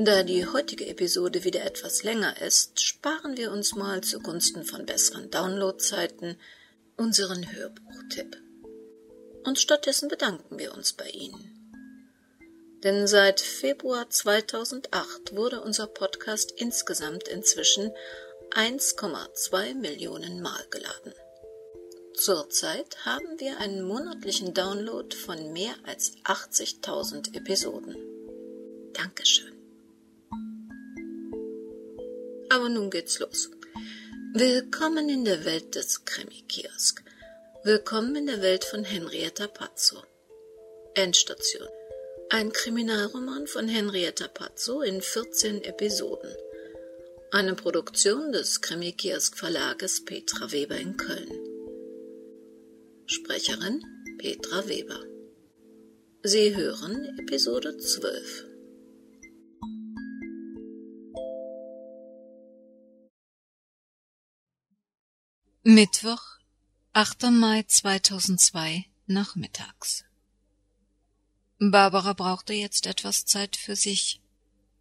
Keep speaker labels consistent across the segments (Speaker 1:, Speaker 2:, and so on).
Speaker 1: Da die heutige Episode wieder etwas länger ist, sparen wir uns mal zugunsten von besseren Downloadzeiten unseren Hörbuchtipp. Und stattdessen bedanken wir uns bei Ihnen. Denn seit Februar 2008 wurde unser Podcast insgesamt inzwischen 1,2 Millionen Mal geladen. Zurzeit haben wir einen monatlichen Download von mehr als 80.000 Episoden. Dankeschön. Aber nun geht's los. Willkommen in der Welt des Krimi-Kiosk. Willkommen in der Welt von Henrietta Pazzo. Endstation. Ein Kriminalroman von Henrietta Pazzo in 14 Episoden. Eine Produktion des Krimi-Kiosk Verlages Petra Weber in Köln. Sprecherin Petra Weber. Sie hören Episode 12. Mittwoch, 8. Mai 2002, nachmittags. Barbara brauchte jetzt etwas Zeit für sich.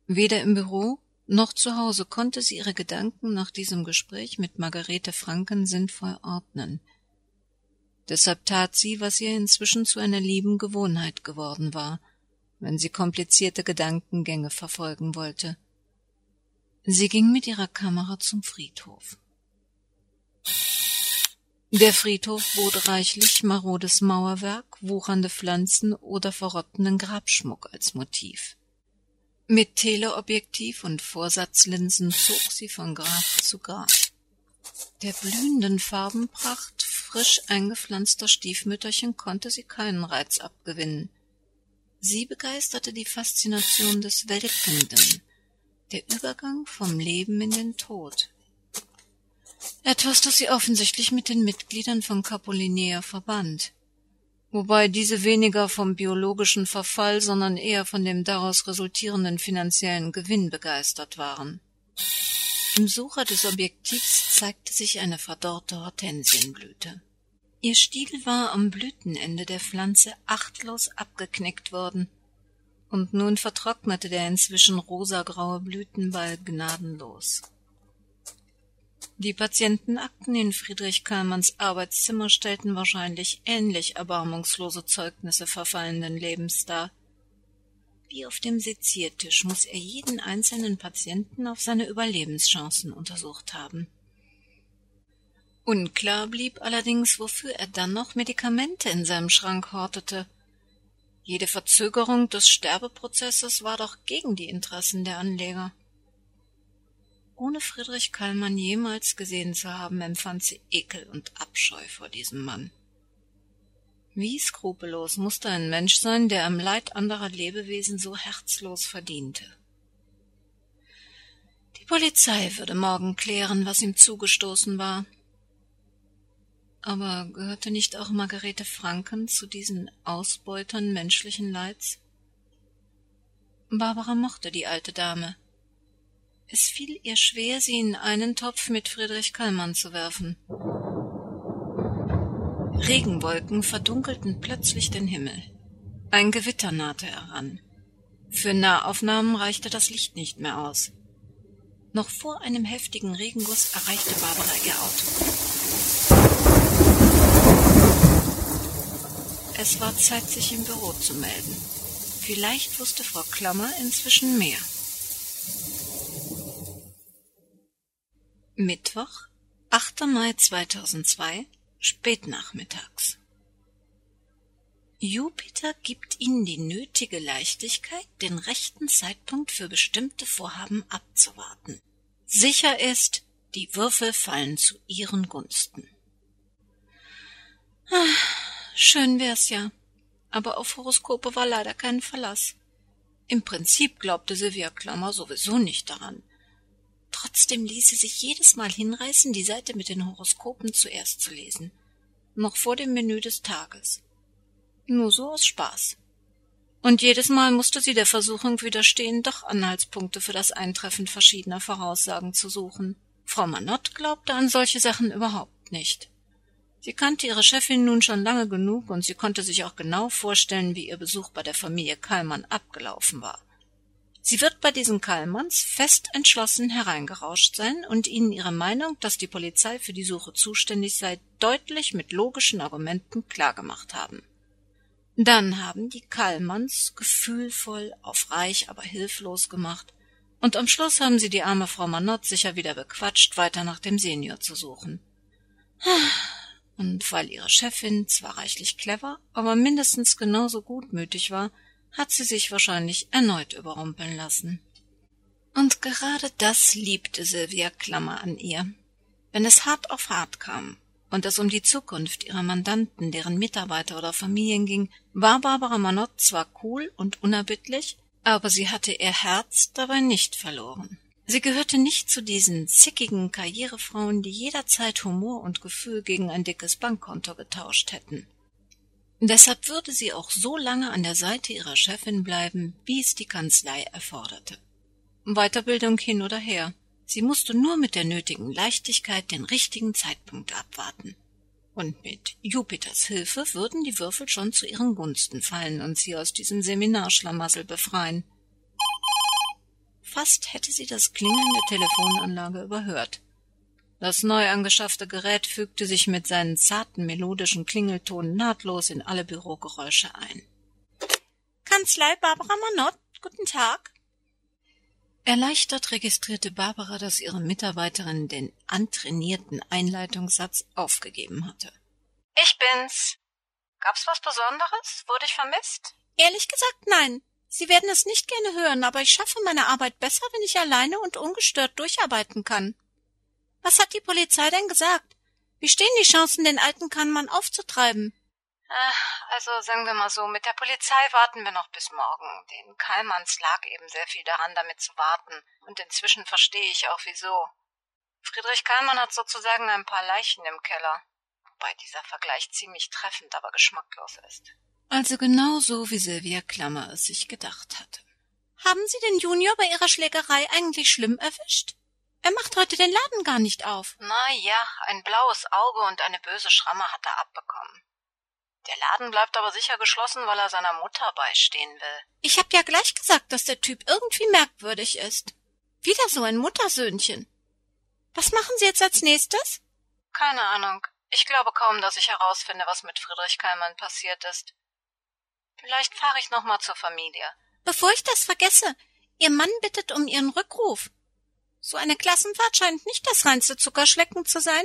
Speaker 1: Weder im Büro noch zu Hause konnte sie ihre Gedanken nach diesem Gespräch mit Margarete Franken sinnvoll ordnen. Deshalb tat sie, was ihr inzwischen zu einer lieben Gewohnheit geworden war, wenn sie komplizierte Gedankengänge verfolgen wollte. Sie ging mit ihrer Kamera zum Friedhof. Der Friedhof bot reichlich marodes Mauerwerk, wuchernde Pflanzen oder verrottenden Grabschmuck als Motiv. Mit Teleobjektiv und Vorsatzlinsen zog sie von Grab zu Grab. Der blühenden Farbenpracht frisch eingepflanzter Stiefmütterchen konnte sie keinen Reiz abgewinnen. Sie begeisterte die Faszination des Welkenden, der Übergang vom Leben in den Tod, etwas, das sie offensichtlich mit den Mitgliedern von Capolinea verband. Wobei diese weniger vom biologischen Verfall, sondern eher von dem daraus resultierenden finanziellen Gewinn begeistert waren. Im Sucher des Objektivs zeigte sich eine verdorrte Hortensienblüte. Ihr Stiel war am Blütenende der Pflanze achtlos abgeknickt worden, und nun vertrocknete der inzwischen rosagraue Blütenball gnadenlos. Die Patientenakten in Friedrich Kallmanns Arbeitszimmer stellten wahrscheinlich ähnlich erbarmungslose Zeugnisse verfallenden Lebens dar. Wie auf dem Seziertisch muss er jeden einzelnen Patienten auf seine Überlebenschancen untersucht haben. Unklar blieb allerdings, wofür er dann noch Medikamente in seinem Schrank hortete. Jede Verzögerung des Sterbeprozesses war doch gegen die Interessen der Anleger. Ohne Friedrich Kallmann jemals gesehen zu haben, empfand sie Ekel und Abscheu vor diesem Mann. Wie skrupellos musste ein Mensch sein, der am Leid anderer Lebewesen so herzlos verdiente. Die Polizei würde morgen klären, was ihm zugestoßen war. Aber gehörte nicht auch Margarete Franken zu diesen Ausbeutern menschlichen Leids? Barbara mochte die alte Dame. Es fiel ihr schwer, sie in einen Topf mit Friedrich Kallmann zu werfen. Regenwolken verdunkelten plötzlich den Himmel. Ein Gewitter nahte heran. Für Nahaufnahmen reichte das Licht nicht mehr aus. Noch vor einem heftigen Regenguss erreichte Barbara ihr Auto. Es war Zeit, sich im Büro zu melden. Vielleicht wusste Frau Klammer inzwischen mehr. Mittwoch, 8. Mai 2002, spätnachmittags. Jupiter gibt Ihnen die nötige Leichtigkeit, den rechten Zeitpunkt für bestimmte Vorhaben abzuwarten. Sicher ist, die Würfel fallen zu Ihren Gunsten. Ah, schön wär's ja, aber auf Horoskope war leider kein Verlass. Im Prinzip glaubte Sylvia Klammer sowieso nicht daran. Trotzdem ließ sie sich jedes Mal hinreißen, die Seite mit den Horoskopen zuerst zu lesen, noch vor dem Menü des Tages. Nur so aus Spaß. Und jedes Mal musste sie der Versuchung widerstehen, doch Anhaltspunkte für das Eintreffen verschiedener Voraussagen zu suchen. Frau Manott glaubte an solche Sachen überhaupt nicht. Sie kannte ihre Chefin nun schon lange genug und sie konnte sich auch genau vorstellen, wie ihr Besuch bei der Familie Kallmann abgelaufen war. Sie wird bei diesen Kallmanns fest entschlossen hereingerauscht sein und ihnen ihre Meinung, dass die Polizei für die Suche zuständig sei, deutlich mit logischen Argumenten klargemacht haben. Dann haben die Kallmanns gefühlvoll auf reich, aber hilflos gemacht, und am Schluss haben sie die arme Frau Manott sicher wieder bequatscht, weiter nach dem Senior zu suchen. Und weil ihre Chefin zwar reichlich clever, aber mindestens genauso gutmütig war, hat sie sich wahrscheinlich erneut überrumpeln lassen. Und gerade das liebte Sylvia Klammer an ihr. Wenn es hart auf hart kam und es um die Zukunft ihrer Mandanten, deren Mitarbeiter oder Familien ging, war Barbara Manott zwar cool und unerbittlich, aber sie hatte ihr Herz dabei nicht verloren. Sie gehörte nicht zu diesen zickigen Karrierefrauen, die jederzeit Humor und Gefühl gegen ein dickes Bankkonto getauscht hätten. Deshalb würde sie auch so lange an der Seite ihrer Chefin bleiben, wie es die Kanzlei erforderte. Weiterbildung hin oder her. Sie musste nur mit der nötigen Leichtigkeit den richtigen Zeitpunkt abwarten. Und mit Jupiters Hilfe würden die Würfel schon zu ihren Gunsten fallen und sie aus diesem Seminarschlamassel befreien. Fast hätte sie das Klingeln der Telefonanlage überhört. Das neu angeschaffte Gerät fügte sich mit seinen zarten melodischen Klingeltonen nahtlos in alle Bürogeräusche ein.
Speaker 2: Kanzlei Barbara Manott, guten Tag.
Speaker 1: Erleichtert registrierte Barbara, dass ihre Mitarbeiterin den antrainierten Einleitungssatz aufgegeben hatte.
Speaker 3: Ich bin's. Gab's was Besonderes? Wurde ich vermisst?
Speaker 2: Ehrlich gesagt, nein. Sie werden es nicht gerne hören, aber ich schaffe meine Arbeit besser, wenn ich alleine und ungestört durcharbeiten kann. Was hat die Polizei denn gesagt? Wie stehen die Chancen, den alten Kannmann aufzutreiben?
Speaker 3: Also sagen wir mal so, mit der Polizei warten wir noch bis morgen. Den Kallmanns lag eben sehr viel daran, damit zu warten. Und inzwischen verstehe ich auch wieso. Friedrich Kallmann hat sozusagen ein paar Leichen im Keller. Wobei dieser Vergleich ziemlich treffend, aber geschmacklos ist.
Speaker 1: Also genau so, wie Sylvia Klammer es sich gedacht hatte.
Speaker 2: Haben Sie den Junior bei Ihrer Schlägerei eigentlich schlimm erwischt? Er macht heute den Laden gar nicht auf.
Speaker 3: Na ja, ein blaues Auge und eine böse Schramme hat er abbekommen. Der Laden bleibt aber sicher geschlossen, weil er seiner Mutter beistehen will.
Speaker 2: Ich hab ja gleich gesagt, dass der Typ irgendwie merkwürdig ist. Wieder so ein Muttersöhnchen. Was machen Sie jetzt als nächstes?
Speaker 3: Keine Ahnung. Ich glaube kaum, dass ich herausfinde, was mit Friedrich Kallmann passiert ist. Vielleicht fahre ich noch mal zur Familie.
Speaker 2: Bevor ich das vergesse, Ihr Mann bittet um Ihren Rückruf. So eine Klassenfahrt scheint nicht das reinste Zuckerschlecken zu sein.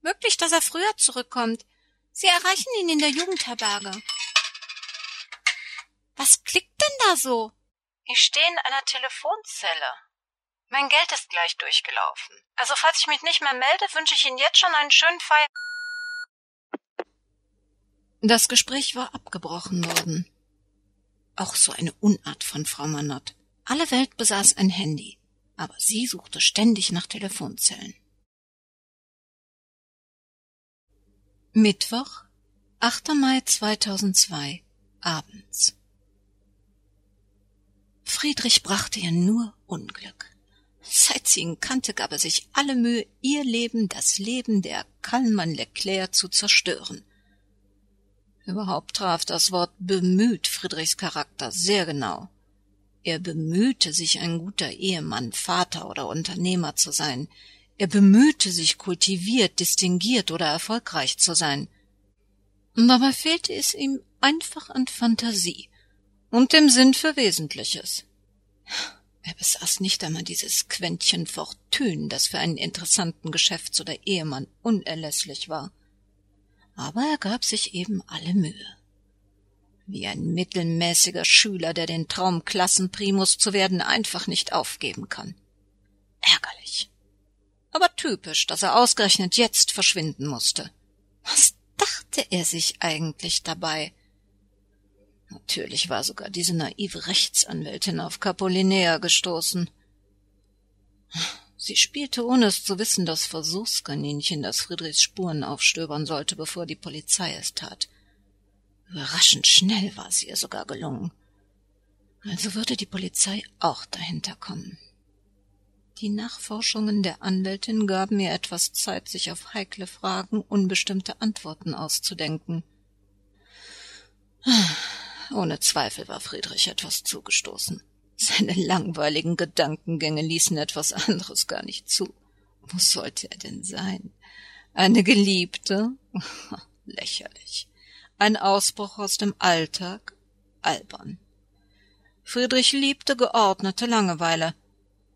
Speaker 2: Möglich, dass er früher zurückkommt. Sie erreichen ihn in der Jugendherberge. Was klickt denn da so?
Speaker 3: Ich stehe in einer Telefonzelle. Mein Geld ist gleich durchgelaufen. Also falls ich mich nicht mehr melde, wünsche ich Ihnen jetzt schon einen schönen Feier.
Speaker 1: Das Gespräch war abgebrochen worden. Auch so eine Unart von Frau Manott. Alle Welt besaß ein Handy aber sie suchte ständig nach Telefonzellen. Mittwoch, 8. Mai 2002, abends. Friedrich brachte ihr nur Unglück. Seit sie ihn kannte, gab er sich alle Mühe, ihr Leben, das Leben der Kallmann Leclerc zu zerstören. Überhaupt traf das Wort bemüht Friedrichs Charakter sehr genau. Er bemühte sich, ein guter Ehemann, Vater oder Unternehmer zu sein. Er bemühte sich, kultiviert, distinguiert oder erfolgreich zu sein. Dabei fehlte es ihm einfach an Fantasie und dem Sinn für Wesentliches. Er besaß nicht einmal dieses Quäntchen Fortune, das für einen interessanten Geschäfts- oder Ehemann unerlässlich war. Aber er gab sich eben alle Mühe wie ein mittelmäßiger Schüler, der den Traum Klassenprimus zu werden einfach nicht aufgeben kann. Ärgerlich. Aber typisch, dass er ausgerechnet jetzt verschwinden musste. Was dachte er sich eigentlich dabei? Natürlich war sogar diese naive Rechtsanwältin auf Capolinea gestoßen. Sie spielte, ohne es zu wissen, das Versuchskaninchen, das Friedrichs Spuren aufstöbern sollte, bevor die Polizei es tat. Überraschend schnell war es ihr sogar gelungen. Also würde die Polizei auch dahinter kommen. Die Nachforschungen der Anwältin gaben ihr etwas Zeit, sich auf heikle Fragen unbestimmte Antworten auszudenken. Ohne Zweifel war Friedrich etwas zugestoßen. Seine langweiligen Gedankengänge ließen etwas anderes gar nicht zu. Wo sollte er denn sein? Eine Geliebte? Lächerlich. Ein Ausbruch aus dem Alltag? Albern. Friedrich liebte geordnete Langeweile,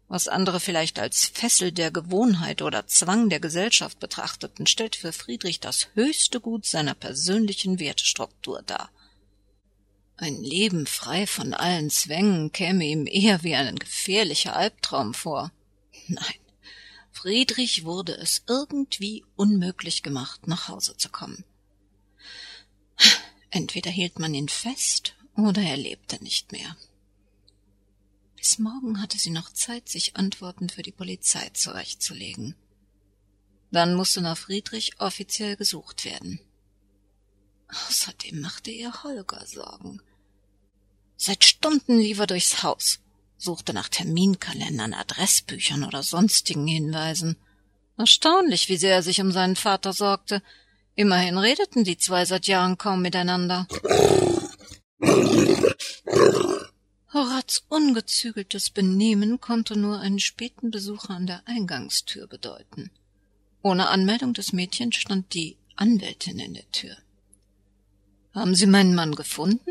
Speaker 1: was andere vielleicht als Fessel der Gewohnheit oder Zwang der Gesellschaft betrachteten, stellte für Friedrich das höchste Gut seiner persönlichen Wertestruktur dar. Ein Leben frei von allen Zwängen käme ihm eher wie ein gefährlicher Albtraum vor. Nein, Friedrich wurde es irgendwie unmöglich gemacht, nach Hause zu kommen. Entweder hielt man ihn fest oder er lebte nicht mehr. Bis morgen hatte sie noch Zeit, sich Antworten für die Polizei zurechtzulegen. Dann musste nach Friedrich offiziell gesucht werden. Außerdem machte ihr Holger Sorgen. Seit Stunden lief er durchs Haus, suchte nach Terminkalendern, Adressbüchern oder sonstigen Hinweisen. Erstaunlich, wie sehr er sich um seinen Vater sorgte. Immerhin redeten die zwei seit Jahren kaum miteinander. Horats ungezügeltes Benehmen konnte nur einen späten Besucher an der Eingangstür bedeuten. Ohne Anmeldung des Mädchens stand die Anwältin in der Tür. Haben Sie meinen Mann gefunden?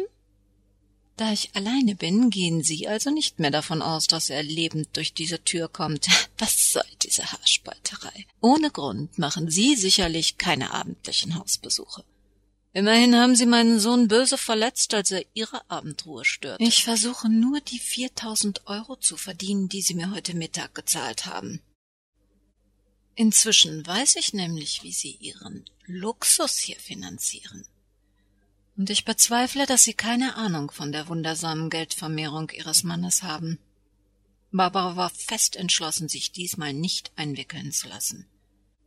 Speaker 1: Da ich alleine bin, gehen Sie also nicht mehr davon aus, dass er lebend durch diese Tür kommt. Was soll diese Haarspalterei? Ohne Grund machen Sie sicherlich keine abendlichen Hausbesuche. Immerhin haben Sie meinen Sohn böse verletzt, als er Ihre Abendruhe störte. Ich versuche nur die viertausend Euro zu verdienen, die Sie mir heute Mittag gezahlt haben. Inzwischen weiß ich nämlich, wie Sie Ihren Luxus hier finanzieren. Und ich bezweifle, dass Sie keine Ahnung von der wundersamen Geldvermehrung Ihres Mannes haben. Barbara war fest entschlossen, sich diesmal nicht einwickeln zu lassen.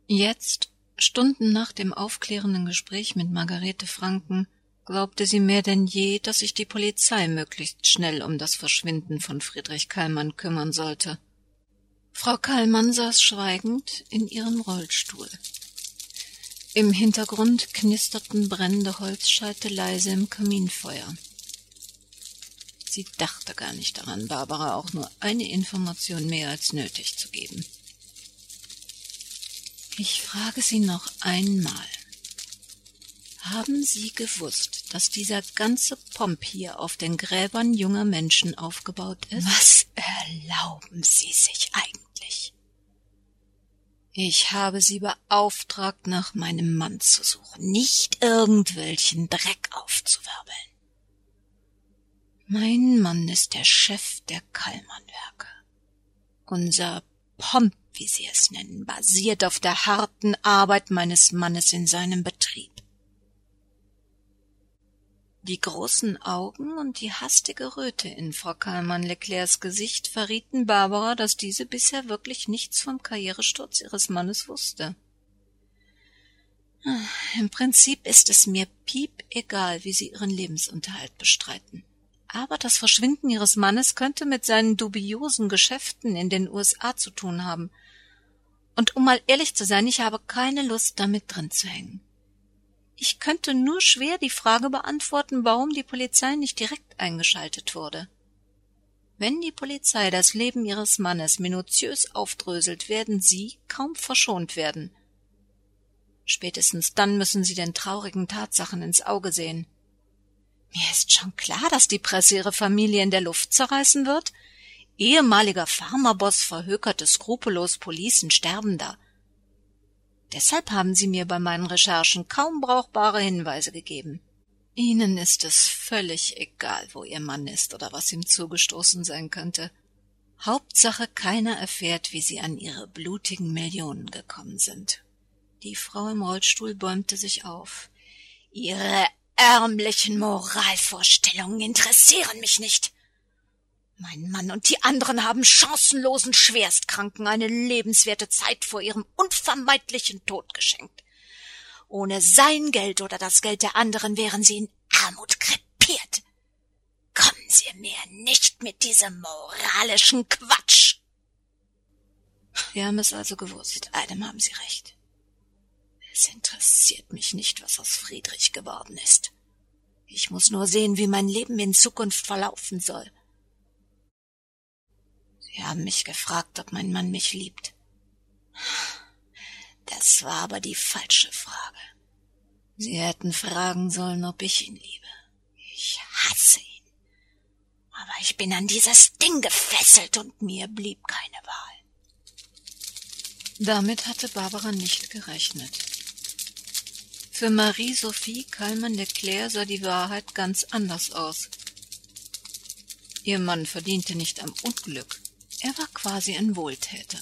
Speaker 1: Jetzt, Stunden nach dem aufklärenden Gespräch mit Margarete Franken, glaubte sie mehr denn je, dass sich die Polizei möglichst schnell um das Verschwinden von Friedrich Kallmann kümmern sollte. Frau Kallmann saß schweigend in ihrem Rollstuhl. Im Hintergrund knisterten brennende Holzscheite leise im Kaminfeuer. Sie dachte gar nicht daran, Barbara auch nur eine Information mehr als nötig zu geben. Ich frage Sie noch einmal. Haben Sie gewusst, dass dieser ganze Pomp hier auf den Gräbern junger Menschen aufgebaut ist?
Speaker 2: Was erlauben Sie sich eigentlich?
Speaker 1: Ich habe sie beauftragt, nach meinem Mann zu suchen, nicht irgendwelchen Dreck aufzuwirbeln. Mein Mann ist der Chef der Kallmannwerke. Unser Pomp, wie Sie es nennen, basiert auf der harten Arbeit meines Mannes in seinem Betrieb. Die großen Augen und die hastige Röte in Frau Kallmann Leclercs Gesicht verrieten Barbara, dass diese bisher wirklich nichts vom Karrieresturz ihres Mannes wusste. Ah, Im Prinzip ist es mir piep egal, wie sie ihren Lebensunterhalt bestreiten. Aber das Verschwinden ihres Mannes könnte mit seinen dubiosen Geschäften in den USA zu tun haben. Und um mal ehrlich zu sein, ich habe keine Lust, damit drin zu hängen. Ich könnte nur schwer die Frage beantworten, warum die Polizei nicht direkt eingeschaltet wurde. Wenn die Polizei das Leben ihres Mannes minutiös aufdröselt, werden sie kaum verschont werden. Spätestens dann müssen sie den traurigen Tatsachen ins Auge sehen. Mir ist schon klar, dass die Presse ihre Familie in der Luft zerreißen wird. Ehemaliger Pharmaboss verhökerte skrupellos Policen sterben da. Deshalb haben Sie mir bei meinen Recherchen kaum brauchbare Hinweise gegeben. Ihnen ist es völlig egal, wo Ihr Mann ist oder was ihm zugestoßen sein könnte. Hauptsache keiner erfährt, wie Sie an Ihre blutigen Millionen gekommen sind. Die Frau im Rollstuhl bäumte sich auf.
Speaker 2: Ihre ärmlichen Moralvorstellungen interessieren mich nicht. Mein Mann und die anderen haben chancenlosen Schwerstkranken eine lebenswerte Zeit vor ihrem unvermeidlichen Tod geschenkt. Ohne sein Geld oder das Geld der anderen wären sie in Armut krepiert. Kommen Sie mir nicht mit diesem moralischen Quatsch.
Speaker 1: Wir haben es also gewusst. Einem haben Sie recht. Es interessiert mich nicht, was aus Friedrich geworden ist. Ich muss nur sehen, wie mein Leben in Zukunft verlaufen soll.
Speaker 2: Sie haben mich gefragt, ob mein Mann mich liebt. Das war aber die falsche Frage. Sie hätten fragen sollen, ob ich ihn liebe. Ich hasse ihn. Aber ich bin an dieses Ding gefesselt und mir blieb keine Wahl.
Speaker 1: Damit hatte Barbara nicht gerechnet. Für Marie-Sophie Kallmann-Leclerc sah die Wahrheit ganz anders aus. Ihr Mann verdiente nicht am Unglück. Er war quasi ein Wohltäter.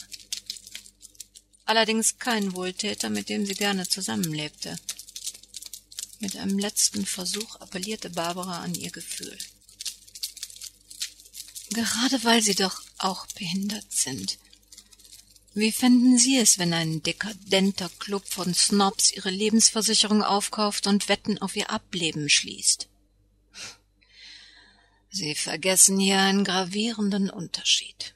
Speaker 1: Allerdings kein Wohltäter, mit dem sie gerne zusammenlebte. Mit einem letzten Versuch appellierte Barbara an ihr Gefühl. Gerade weil Sie doch auch behindert sind. Wie fänden Sie es, wenn ein dekadenter Club von Snobs Ihre Lebensversicherung aufkauft und Wetten auf Ihr Ableben schließt? Sie vergessen hier einen gravierenden Unterschied.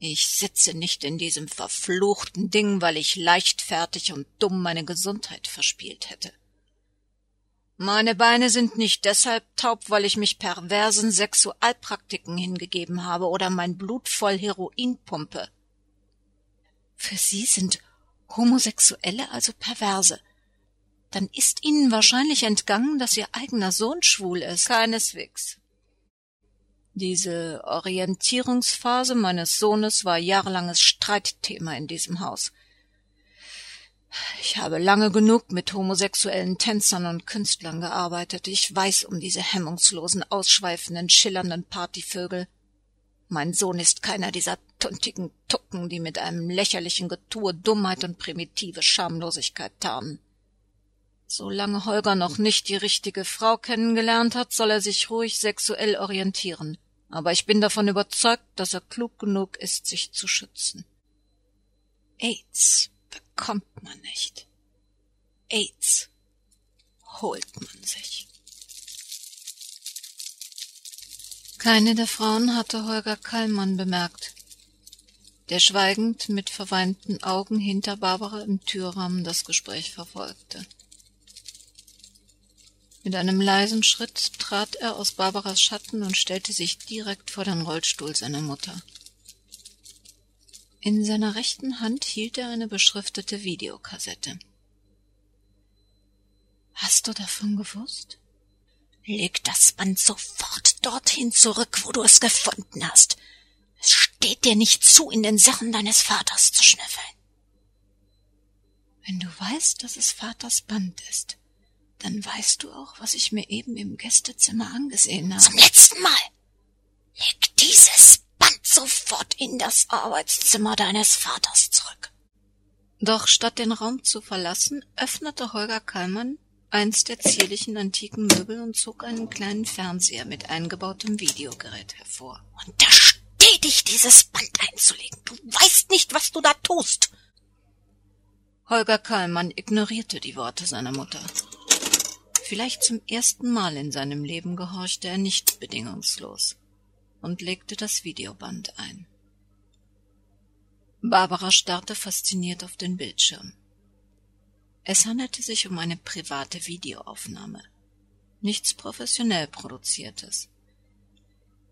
Speaker 1: Ich sitze nicht in diesem verfluchten Ding, weil ich leichtfertig und dumm meine Gesundheit verspielt hätte. Meine Beine sind nicht deshalb taub, weil ich mich perversen Sexualpraktiken hingegeben habe oder mein Blut voll Heroin pumpe. Für Sie sind Homosexuelle also Perverse. Dann ist Ihnen wahrscheinlich entgangen, dass Ihr eigener Sohn schwul ist. Keineswegs. Diese Orientierungsphase meines Sohnes war jahrelanges Streitthema in diesem Haus. Ich habe lange genug mit homosexuellen Tänzern und Künstlern gearbeitet. Ich weiß um diese hemmungslosen, ausschweifenden, schillernden Partyvögel. Mein Sohn ist keiner dieser tuntigen Tucken, die mit einem lächerlichen Getue Dummheit und primitive Schamlosigkeit tarnen. Solange Holger noch nicht die richtige Frau kennengelernt hat, soll er sich ruhig sexuell orientieren aber ich bin davon überzeugt, dass er klug genug ist, sich zu schützen. AIDS bekommt man nicht. AIDS holt man sich. Keine der Frauen hatte Holger Kallmann bemerkt, der schweigend mit verweinten Augen hinter Barbara im Türrahmen das Gespräch verfolgte. Mit einem leisen Schritt trat er aus Barbaras Schatten und stellte sich direkt vor den Rollstuhl seiner Mutter. In seiner rechten Hand hielt er eine beschriftete Videokassette. Hast du davon gewusst?
Speaker 2: Leg das Band sofort dorthin zurück, wo du es gefunden hast. Es steht dir nicht zu, in den Sachen deines Vaters zu schnüffeln.
Speaker 1: Wenn du weißt, dass es Vaters Band ist, dann weißt du auch, was ich mir eben im Gästezimmer angesehen habe.
Speaker 2: Zum letzten Mal. Leg dieses Band sofort in das Arbeitszimmer deines Vaters zurück.
Speaker 1: Doch statt den Raum zu verlassen, öffnete Holger Kallmann eins der zierlichen antiken Möbel und zog einen kleinen Fernseher mit eingebautem Videogerät hervor.
Speaker 2: Untersteh dich, dieses Band einzulegen. Du weißt nicht, was du da tust.
Speaker 1: Holger Kallmann ignorierte die Worte seiner Mutter. Vielleicht zum ersten Mal in seinem Leben gehorchte er nicht bedingungslos und legte das Videoband ein. Barbara starrte fasziniert auf den Bildschirm. Es handelte sich um eine private Videoaufnahme, nichts professionell produziertes.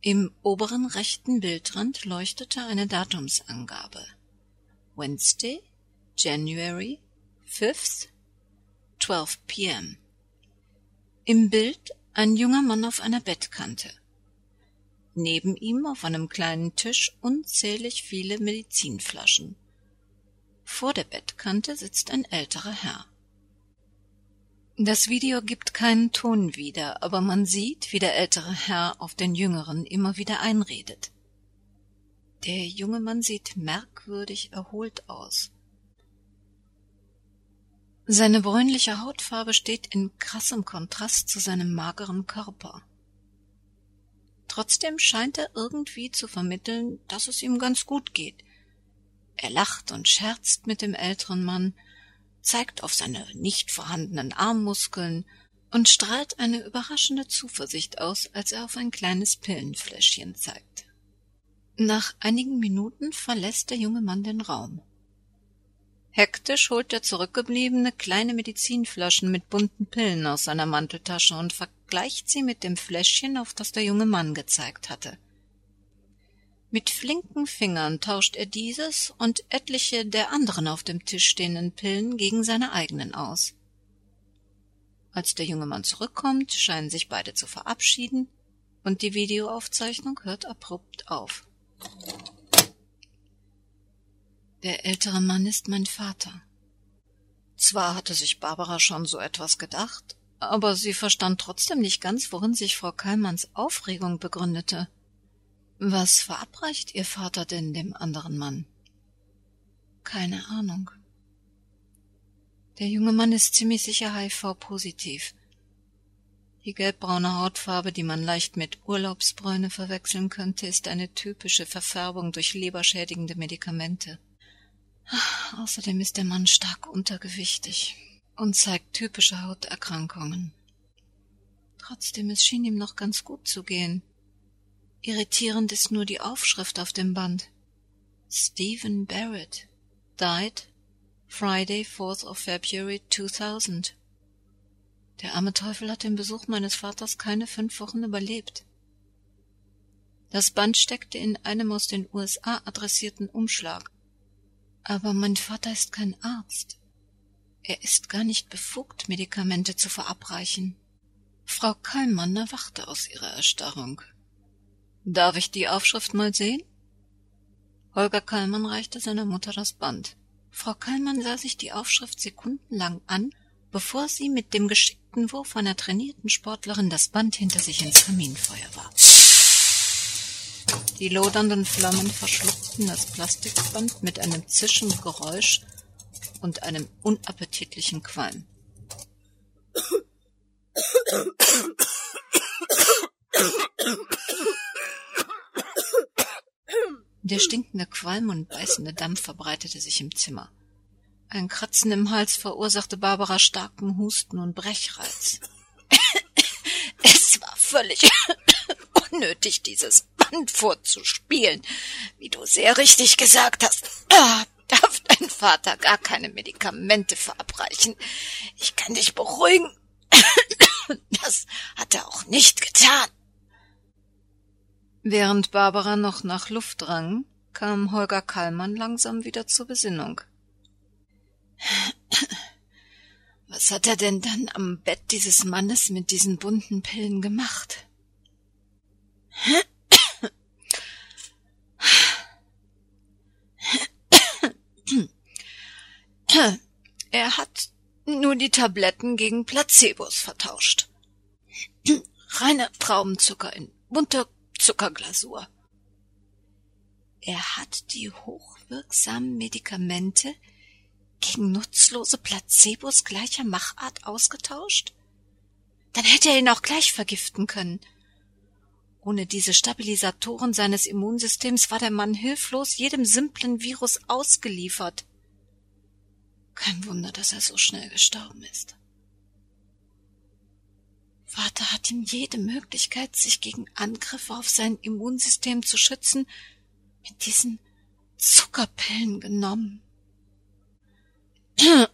Speaker 1: Im oberen rechten Bildrand leuchtete eine Datumsangabe. Wednesday, January 5th, 12 p.m. Im Bild ein junger Mann auf einer Bettkante. Neben ihm auf einem kleinen Tisch unzählig viele Medizinflaschen. Vor der Bettkante sitzt ein älterer Herr. Das Video gibt keinen Ton wieder, aber man sieht, wie der ältere Herr auf den Jüngeren immer wieder einredet. Der junge Mann sieht merkwürdig erholt aus. Seine bräunliche Hautfarbe steht in krassem Kontrast zu seinem mageren Körper. Trotzdem scheint er irgendwie zu vermitteln, dass es ihm ganz gut geht. Er lacht und scherzt mit dem älteren Mann, zeigt auf seine nicht vorhandenen Armmuskeln und strahlt eine überraschende Zuversicht aus, als er auf ein kleines Pillenfläschchen zeigt. Nach einigen Minuten verlässt der junge Mann den Raum. Hektisch holt der Zurückgebliebene kleine Medizinflaschen mit bunten Pillen aus seiner Manteltasche und vergleicht sie mit dem Fläschchen, auf das der junge Mann gezeigt hatte. Mit flinken Fingern tauscht er dieses und etliche der anderen auf dem Tisch stehenden Pillen gegen seine eigenen aus. Als der junge Mann zurückkommt, scheinen sich beide zu verabschieden, und die Videoaufzeichnung hört abrupt auf. Der ältere Mann ist mein Vater. Zwar hatte sich Barbara schon so etwas gedacht, aber sie verstand trotzdem nicht ganz, worin sich Frau Kallmanns Aufregung begründete. Was verabreicht Ihr Vater denn dem anderen Mann? Keine Ahnung. Der junge Mann ist ziemlich sicher HIV-positiv. Die gelbbraune Hautfarbe, die man leicht mit Urlaubsbräune verwechseln könnte, ist eine typische Verfärbung durch leberschädigende Medikamente. Außerdem ist der Mann stark untergewichtig und zeigt typische Hauterkrankungen. Trotzdem, es schien ihm noch ganz gut zu gehen. Irritierend ist nur die Aufschrift auf dem Band. Stephen Barrett died Friday, 4th of February 2000. Der arme Teufel hat den Besuch meines Vaters keine fünf Wochen überlebt. Das Band steckte in einem aus den USA adressierten Umschlag. Aber mein Vater ist kein Arzt. Er ist gar nicht befugt, Medikamente zu verabreichen. Frau Kallmann erwachte aus ihrer Erstarrung. Darf ich die Aufschrift mal sehen? Holger Kallmann reichte seiner Mutter das Band. Frau Kallmann sah sich die Aufschrift sekundenlang an, bevor sie mit dem geschickten Wurf einer trainierten Sportlerin das Band hinter sich ins Kaminfeuer warf. Die lodernden Flammen verschluckten das Plastikband mit einem zischenden Geräusch und einem unappetitlichen Qualm. Der stinkende Qualm und beißende Dampf verbreitete sich im Zimmer. Ein Kratzen im Hals verursachte Barbara starken Husten und Brechreiz. Es war völlig unnötig, dieses Band vorzuspielen, wie du sehr richtig gesagt hast. Ah, darf dein Vater gar keine Medikamente verabreichen. Ich kann dich beruhigen. Das hat er auch nicht getan. Während Barbara noch nach Luft rang, kam Holger Kallmann langsam wieder zur Besinnung. Was hat er denn dann am Bett dieses Mannes mit diesen bunten Pillen gemacht? Er hat nur die Tabletten gegen Placebos vertauscht. Reiner Traubenzucker in bunter Zuckerglasur. Er hat die hochwirksamen Medikamente gegen nutzlose Placebos gleicher Machart ausgetauscht? Dann hätte er ihn auch gleich vergiften können. Ohne diese Stabilisatoren seines Immunsystems war der Mann hilflos jedem simplen Virus ausgeliefert. Kein Wunder, dass er so schnell gestorben ist. Vater hat ihm jede Möglichkeit, sich gegen Angriffe auf sein Immunsystem zu schützen, mit diesen Zuckerpillen genommen.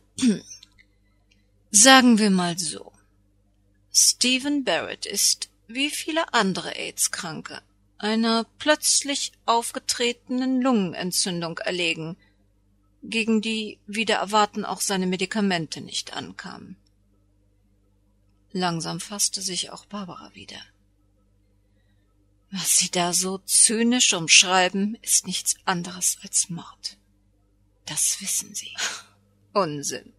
Speaker 1: Sagen wir mal so. Stephen Barrett ist, wie viele andere AIDS-Kranke, einer plötzlich aufgetretenen Lungenentzündung erlegen, gegen die wieder erwarten auch seine Medikamente nicht ankamen. Langsam fasste sich auch Barbara wieder. Was Sie da so zynisch umschreiben, ist nichts anderes als Mord. Das wissen Sie. Unsinn.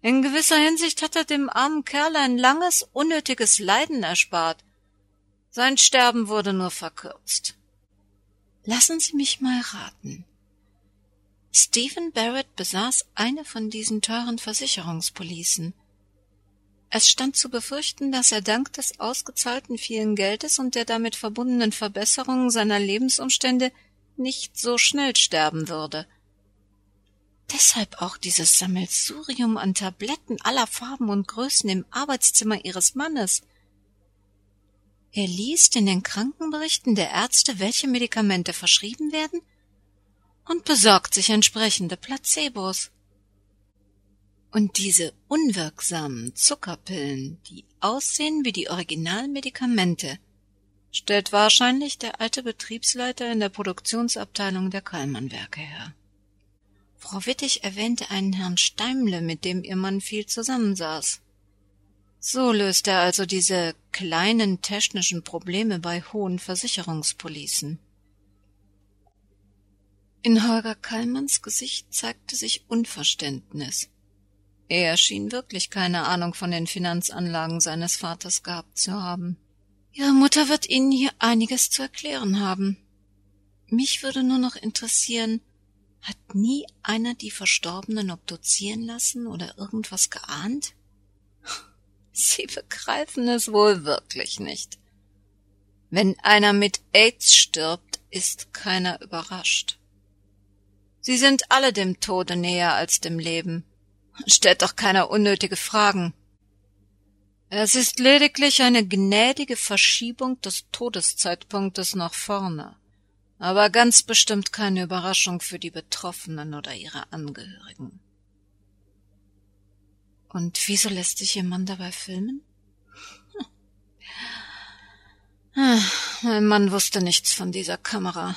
Speaker 1: In gewisser Hinsicht hat er dem armen Kerl ein langes, unnötiges Leiden erspart. Sein Sterben wurde nur verkürzt. Lassen Sie mich mal raten. Stephen Barrett besaß eine von diesen teuren Versicherungspolicen. Es stand zu befürchten, dass er dank des ausgezahlten vielen Geldes und der damit verbundenen Verbesserungen seiner Lebensumstände nicht so schnell sterben würde. Deshalb auch dieses Sammelsurium an Tabletten aller Farben und Größen im Arbeitszimmer ihres Mannes. Er liest in den Krankenberichten der Ärzte, welche Medikamente verschrieben werden, und besorgt sich entsprechende Placebos. Und diese unwirksamen Zuckerpillen, die aussehen wie die Originalmedikamente, stellt wahrscheinlich der alte Betriebsleiter in der Produktionsabteilung der Kallmann-Werke her. Frau Wittig erwähnte einen Herrn Steimle, mit dem ihr Mann viel zusammensaß. So löst er also diese kleinen technischen Probleme bei hohen Versicherungspolicen. In Holger Kallmanns Gesicht zeigte sich Unverständnis. Er schien wirklich keine Ahnung von den Finanzanlagen seines Vaters gehabt zu haben. Ihre Mutter wird Ihnen hier einiges zu erklären haben. Mich würde nur noch interessieren, hat nie einer die Verstorbenen obduzieren lassen oder irgendwas geahnt? Sie begreifen es wohl wirklich nicht. Wenn einer mit AIDS stirbt, ist keiner überrascht. Sie sind alle dem Tode näher als dem Leben. Stellt doch keiner unnötige Fragen. Es ist lediglich eine gnädige Verschiebung des Todeszeitpunktes nach vorne, aber ganz bestimmt keine Überraschung für die Betroffenen oder ihre Angehörigen. Und wieso lässt sich Ihr Mann dabei filmen? Hm. Mein Mann wusste nichts von dieser Kamera.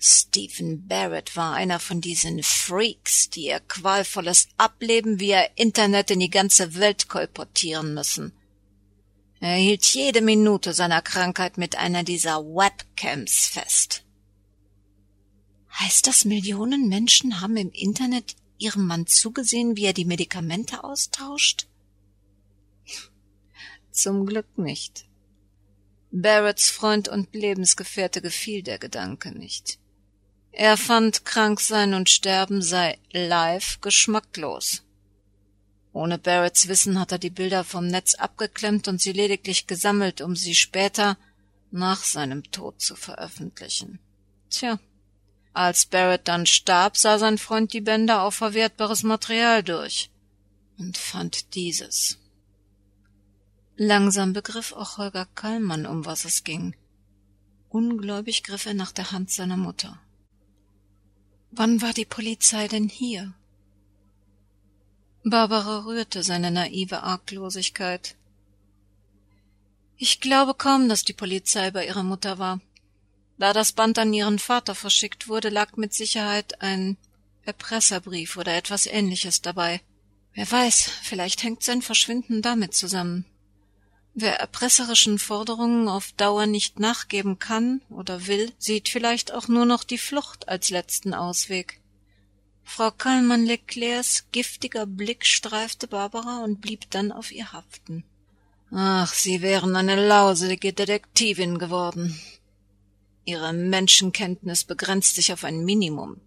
Speaker 1: Stephen Barrett war einer von diesen Freaks, die ihr qualvolles Ableben via Internet in die ganze Welt kolportieren müssen. Er hielt jede Minute seiner Krankheit mit einer dieser Webcams fest. Heißt das, Millionen Menschen haben im Internet ihrem Mann zugesehen, wie er die Medikamente austauscht? Zum Glück nicht. Barretts Freund und Lebensgefährte gefiel der Gedanke nicht. Er fand, krank sein und sterben sei live geschmacklos. Ohne Barretts Wissen hat er die Bilder vom Netz abgeklemmt und sie lediglich gesammelt, um sie später nach seinem Tod zu veröffentlichen. Tja, als Barrett dann starb, sah sein Freund die Bänder auf verwertbares Material durch und fand dieses. Langsam begriff auch Holger Kallmann, um was es ging. Ungläubig griff er nach der Hand seiner Mutter. Wann war die Polizei denn hier? Barbara rührte seine naive Arglosigkeit. Ich glaube kaum, dass die Polizei bei ihrer Mutter war. Da das Band an ihren Vater verschickt wurde, lag mit Sicherheit ein Erpresserbrief oder etwas ähnliches dabei. Wer weiß, vielleicht hängt sein Verschwinden damit zusammen. Wer erpresserischen Forderungen auf Dauer nicht nachgeben kann oder will, sieht vielleicht auch nur noch die Flucht als letzten Ausweg. Frau Kallmann Leclercs giftiger Blick streifte Barbara und blieb dann auf ihr haften. Ach, Sie wären eine lausige Detektivin geworden. Ihre Menschenkenntnis begrenzt sich auf ein Minimum.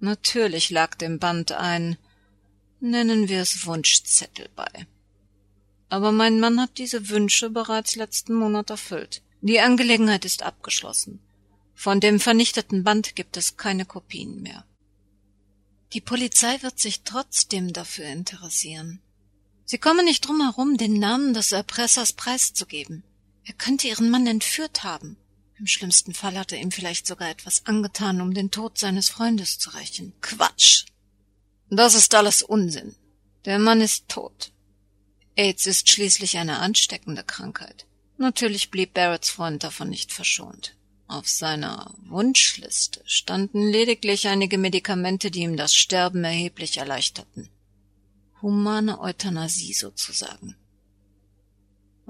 Speaker 1: Natürlich lag dem Band ein, nennen wir es Wunschzettel bei. Aber mein Mann hat diese Wünsche bereits letzten Monat erfüllt. Die Angelegenheit ist abgeschlossen. Von dem vernichteten Band gibt es keine Kopien mehr. Die Polizei wird sich trotzdem dafür interessieren. Sie kommen nicht drum herum, den Namen des Erpressers preiszugeben. Er könnte ihren Mann entführt haben. Im schlimmsten Fall hat er ihm vielleicht sogar etwas angetan, um den Tod seines Freundes zu rächen. Quatsch. Das ist alles Unsinn. Der Mann ist tot. AIDS ist schließlich eine ansteckende Krankheit. Natürlich blieb Barretts Freund davon nicht verschont. Auf seiner Wunschliste standen lediglich einige Medikamente, die ihm das Sterben erheblich erleichterten. Humane Euthanasie sozusagen.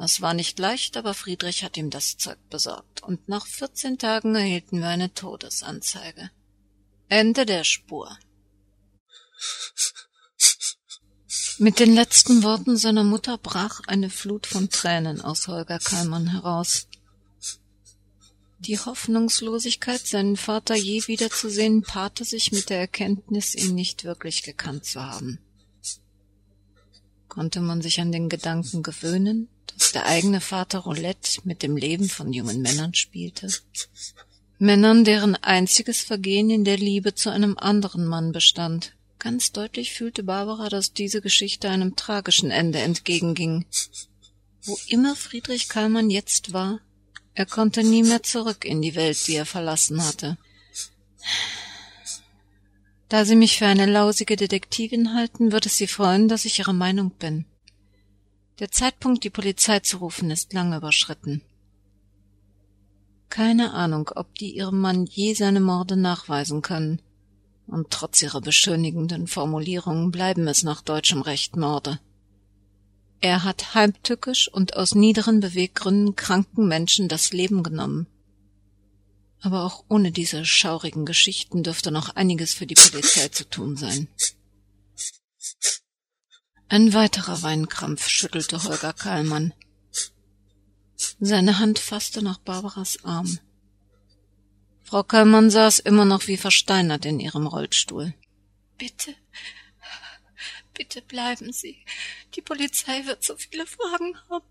Speaker 1: Es war nicht leicht, aber Friedrich hat ihm das Zeug besorgt, und nach vierzehn Tagen erhielten wir eine Todesanzeige. Ende der Spur. Mit den letzten Worten seiner Mutter brach eine Flut von Tränen aus Holger Kallmann heraus. Die Hoffnungslosigkeit, seinen Vater je wiederzusehen, paarte sich mit der Erkenntnis, ihn nicht wirklich gekannt zu haben. Konnte man sich an den Gedanken gewöhnen, dass der eigene Vater Roulette mit dem Leben von jungen Männern spielte? Männern, deren einziges Vergehen in der Liebe zu einem anderen Mann bestand, Ganz deutlich fühlte Barbara, dass diese Geschichte einem tragischen Ende entgegenging. Wo immer Friedrich Kallmann jetzt war, er konnte nie mehr zurück in die Welt, die er verlassen hatte. Da Sie mich für eine lausige Detektivin halten, wird es Sie freuen, dass ich Ihrer Meinung bin. Der Zeitpunkt, die Polizei zu rufen, ist lang überschritten. Keine Ahnung, ob die ihrem Mann je seine Morde nachweisen können. Und trotz ihrer beschönigenden Formulierungen bleiben es nach deutschem Recht Morde. Er hat heimtückisch und aus niederen Beweggründen kranken Menschen das Leben genommen. Aber auch ohne diese schaurigen Geschichten dürfte noch einiges für die Polizei zu tun sein. Ein weiterer Weinkrampf schüttelte Holger Kahlmann. Seine Hand fasste nach Barbaras Arm. Frau Kallmann saß immer noch wie versteinert in ihrem Rollstuhl.
Speaker 2: Bitte, bitte bleiben Sie. Die Polizei wird so viele Fragen haben.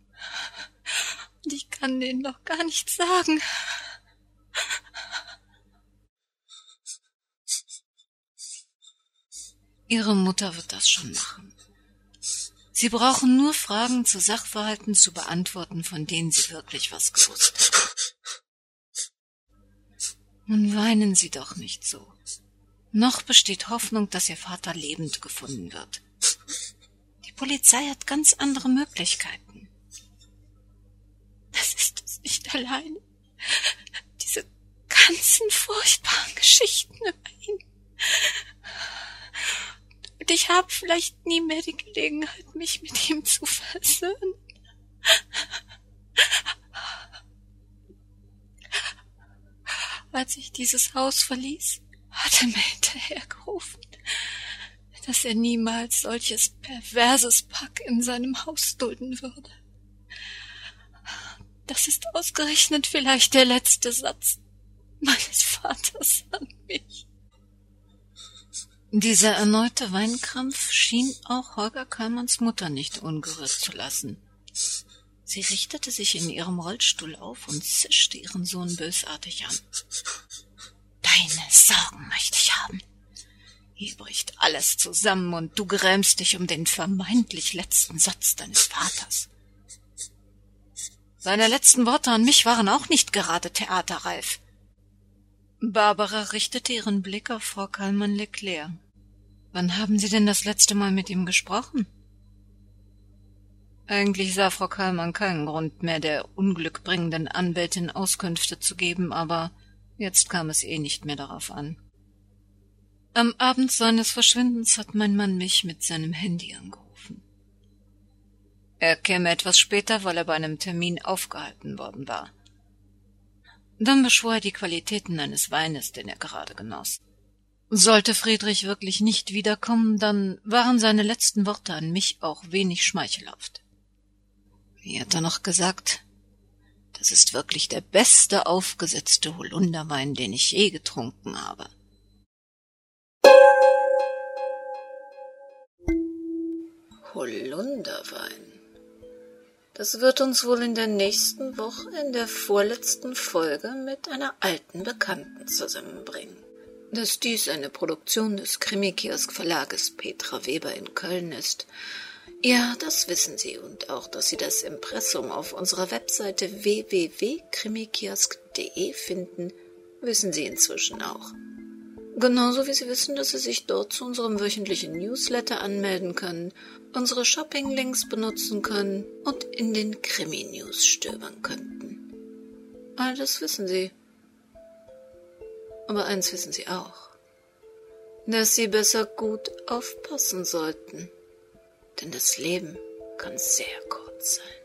Speaker 2: Und ich kann denen doch gar nichts sagen.
Speaker 1: Ihre Mutter wird das schon machen. Sie brauchen nur Fragen zu Sachverhalten zu beantworten, von denen Sie wirklich was gewusst haben. Nun weinen Sie doch nicht so. Noch besteht Hoffnung, dass Ihr Vater lebend gefunden wird. Die Polizei hat ganz andere Möglichkeiten.
Speaker 2: Das ist es nicht allein. Ganzen furchtbaren Geschichten über ihn. Und ich habe vielleicht nie mehr die Gelegenheit, mich mit ihm zu versöhnen. Als ich dieses Haus verließ, hat er mir hinterhergerufen, dass er niemals solches perverses Pack in seinem Haus dulden würde. Das ist ausgerechnet vielleicht der letzte Satz meines Vaters an mich.
Speaker 1: Dieser erneute Weinkrampf schien auch Holger Kallmanns Mutter nicht ungerührt zu lassen. Sie richtete sich in ihrem Rollstuhl auf und zischte ihren Sohn bösartig an. Deine Sorgen möchte ich haben. Hier bricht alles zusammen und du grämst dich um den vermeintlich letzten Satz deines Vaters. Seine letzten Worte an mich waren auch nicht gerade theaterreif. Barbara richtete ihren Blick auf Frau Kallmann Leclerc. Wann haben Sie denn das letzte Mal mit ihm gesprochen? Eigentlich sah Frau Kallmann keinen Grund mehr, der unglückbringenden Anwältin Auskünfte zu geben, aber jetzt kam es eh nicht mehr darauf an. Am Abend seines Verschwindens hat mein Mann mich mit seinem Handy angerufen. Er käme etwas später, weil er bei einem Termin aufgehalten worden war. Dann beschwor er die Qualitäten eines Weines, den er gerade genoss. Sollte Friedrich wirklich nicht wiederkommen, dann waren seine letzten Worte an mich auch wenig schmeichelhaft. Wie hat er noch gesagt? Das ist wirklich der beste aufgesetzte Holunderwein, den ich je getrunken habe. Holunderwein. Das wird uns wohl in der nächsten Woche in der vorletzten Folge mit einer alten Bekannten zusammenbringen. Dass dies eine Produktion des Krimikiosk Verlages Petra Weber in Köln ist, ja, das wissen Sie und auch, dass Sie das Impressum auf unserer Webseite www.krimikiosk.de finden, wissen Sie inzwischen auch. Genauso wie Sie wissen, dass Sie sich dort zu unserem wöchentlichen Newsletter anmelden können, unsere Shopping-Links benutzen können und in den Krimi-News stöbern könnten. All das wissen Sie. Aber eins wissen Sie auch, dass Sie besser gut aufpassen sollten, denn das Leben kann sehr kurz sein.